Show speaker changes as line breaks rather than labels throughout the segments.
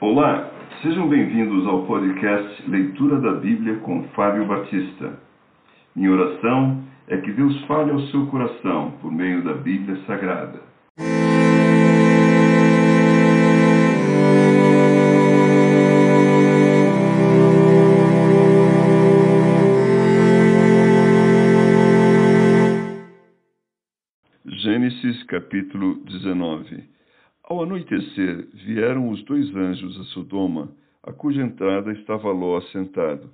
Olá, sejam bem-vindos ao podcast Leitura da Bíblia com Fábio Batista. Minha oração é que Deus fale ao seu coração por meio da Bíblia Sagrada. Gênesis capítulo 19 Ao anoitecer, vieram os dois anjos a Sodoma, a cuja entrada estava Ló assentado.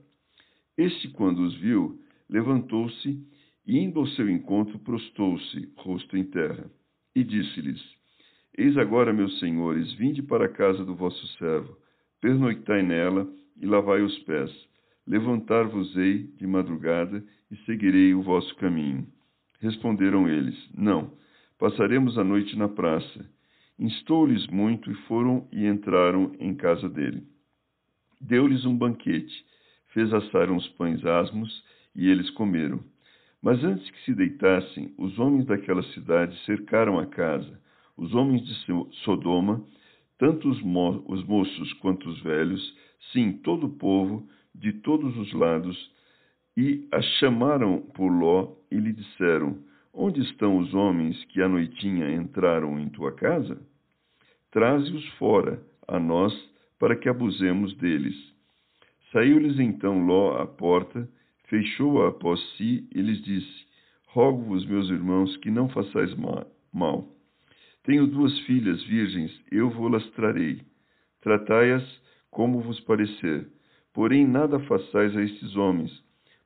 Este, quando os viu, levantou-se e, indo ao seu encontro, prostou-se, rosto em terra, e disse-lhes: Eis agora, meus senhores, vinde para a casa do vosso servo, pernoitai nela e lavai os pés. Levantar-vos-ei de madrugada e seguirei o vosso caminho. Responderam eles: Não, passaremos a noite na praça. Instou-lhes muito e foram e entraram em casa dele. Deu-lhes um banquete, fez assar uns pães asmos e eles comeram. Mas antes que se deitassem, os homens daquela cidade cercaram a casa. Os homens de Sodoma, tanto os, mo os moços quanto os velhos, sim, todo o povo, de todos os lados, e a chamaram por Ló e lhe disseram: Onde estão os homens que à noitinha entraram em tua casa? Traze-os fora a nós, para que abusemos deles. Saiu-lhes então Ló à porta, fechou-a após si e lhes disse: Rogo-vos, meus irmãos, que não façais mal. Tenho duas filhas virgens, eu vou-las trarei. Tratai-as como vos parecer. Porém, nada façais a estes homens,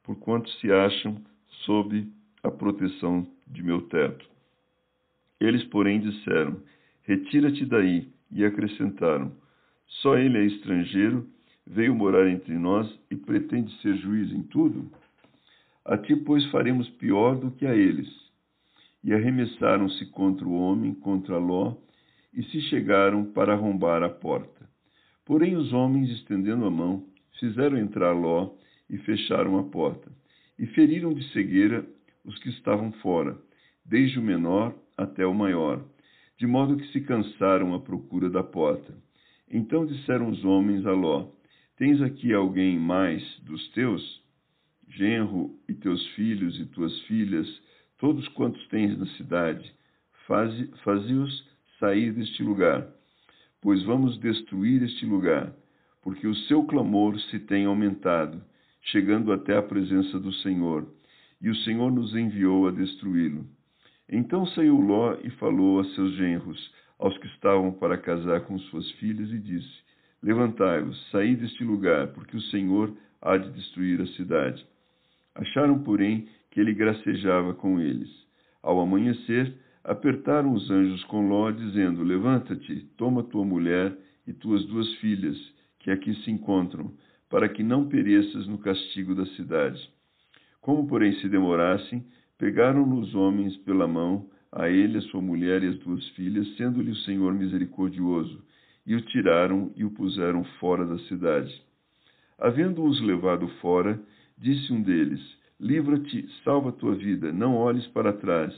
porquanto se acham sob a proteção de meu teto. Eles, porém, disseram: Retira-te daí, e acrescentaram: Só ele é estrangeiro, veio morar entre nós e pretende ser juiz em tudo? A ti, pois, faremos pior do que a eles. E arremessaram-se contra o homem, contra Ló, e se chegaram para arrombar a porta. Porém, os homens, estendendo a mão, fizeram entrar Ló e fecharam a porta, e feriram de cegueira os que estavam fora, desde o menor até o maior, de modo que se cansaram à procura da porta. Então disseram os homens a Ló: Tens aqui alguém mais dos teus? Genro e teus filhos e tuas filhas, todos quantos tens na cidade, faze-os sair deste lugar, pois vamos destruir este lugar, porque o seu clamor se tem aumentado chegando até a presença do Senhor, e o Senhor nos enviou a destruí-lo. Então saiu Ló e falou a seus genros, aos que estavam para casar com suas filhas, e disse: Levantai-vos, saí deste lugar, porque o Senhor há de destruir a cidade. Acharam, porém, que ele gracejava com eles. Ao amanhecer, apertaram os anjos com Ló, dizendo: Levanta-te, toma tua mulher e tuas duas filhas, que aqui se encontram, para que não pereças no castigo da cidade. Como, porém, se demorassem, pegaram-no os homens pela mão, a ele, a sua mulher e as duas filhas, sendo-lhe o Senhor misericordioso, e o tiraram e o puseram fora da cidade. Havendo-os levado fora, disse um deles: Livra-te, salva tua vida, não olhes para trás,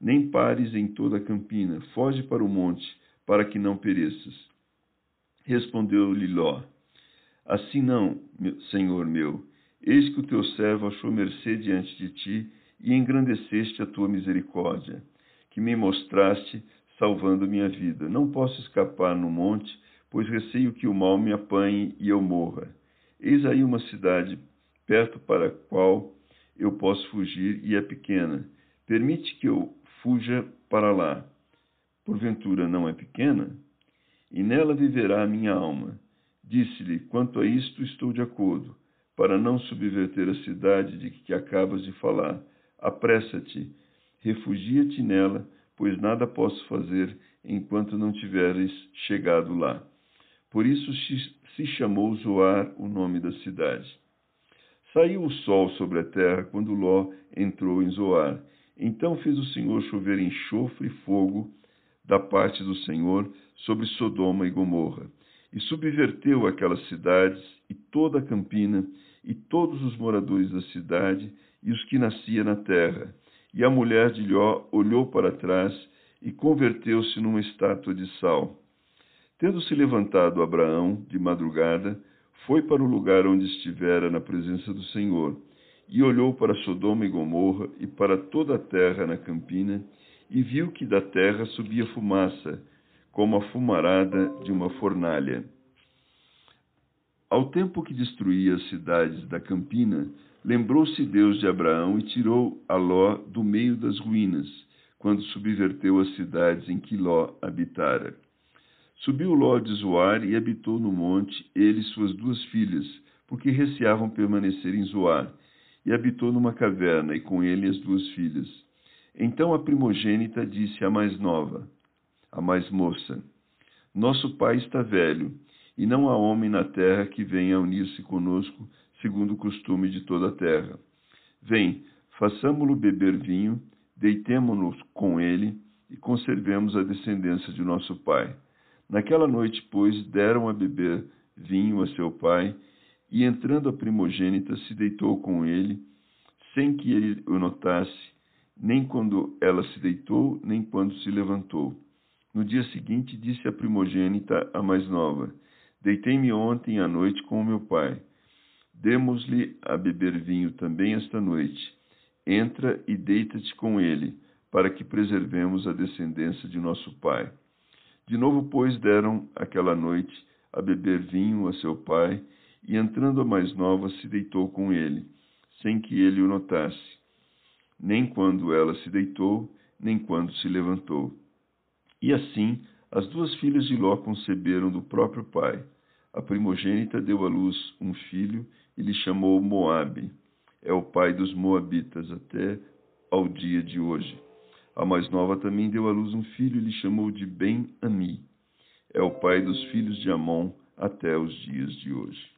nem pares em toda a campina, foge para o monte, para que não pereças. Respondeu-lhe Ló: Assim não, meu, Senhor meu, eis que o teu servo achou mercê diante de ti e engrandeceste a tua misericórdia, que me mostraste, salvando minha vida. Não posso escapar no monte, pois receio que o mal me apanhe e eu morra. Eis aí uma cidade, perto para a qual eu posso fugir, e é pequena. Permite que eu fuja para lá. Porventura não é pequena? E nela viverá a minha alma Disse-lhe: Quanto a isto, estou de acordo, para não subverter a cidade de que acabas de falar. Apressa-te, refugia-te nela, pois nada posso fazer enquanto não tiveres chegado lá. Por isso se chamou Zoar o nome da cidade. Saiu o sol sobre a terra quando Ló entrou em Zoar. Então fez o Senhor chover enxofre e fogo da parte do Senhor sobre Sodoma e Gomorra e subverteu aquelas cidades e toda a campina e todos os moradores da cidade e os que nascia na terra. E a mulher de Ló olhou para trás e converteu-se numa estátua de sal. Tendo se levantado Abraão de madrugada, foi para o lugar onde estivera na presença do Senhor, e olhou para Sodoma e Gomorra e para toda a terra na campina, e viu que da terra subia fumaça, como a fumarada de uma fornalha. Ao tempo que destruía as cidades da campina, lembrou-se Deus de Abraão e tirou a Ló do meio das ruínas, quando subverteu as cidades em que Ló habitara. Subiu Ló de Zoar e habitou no monte, ele e suas duas filhas, porque receavam permanecer em Zoar, e habitou numa caverna, e com ele as duas filhas. Então a primogênita disse à mais nova, a mais moça: Nosso pai está velho e não há homem na terra que venha unir-se conosco, segundo o costume de toda a terra. Vem, façamo-lo beber vinho, deitemo-nos com ele e conservemos a descendência de nosso pai. Naquela noite, pois, deram a beber vinho a seu pai, e entrando a primogênita, se deitou com ele, sem que ele o notasse, nem quando ela se deitou, nem quando se levantou. No dia seguinte, disse a primogênita, a mais nova: Deitei-me ontem à noite com o meu pai. Demos-lhe a beber vinho também esta noite. Entra e deita-te com ele, para que preservemos a descendência de nosso pai. De novo, pois, deram aquela noite a beber vinho a seu pai, e entrando a mais nova, se deitou com ele, sem que ele o notasse, nem quando ela se deitou, nem quando se levantou. E assim as duas filhas de Ló conceberam do próprio pai. A primogênita deu à luz um filho e lhe chamou Moabe. É o pai dos moabitas até ao dia de hoje. A mais nova também deu à luz um filho e lhe chamou de Ben-Ami. É o pai dos filhos de Amon até os dias de hoje.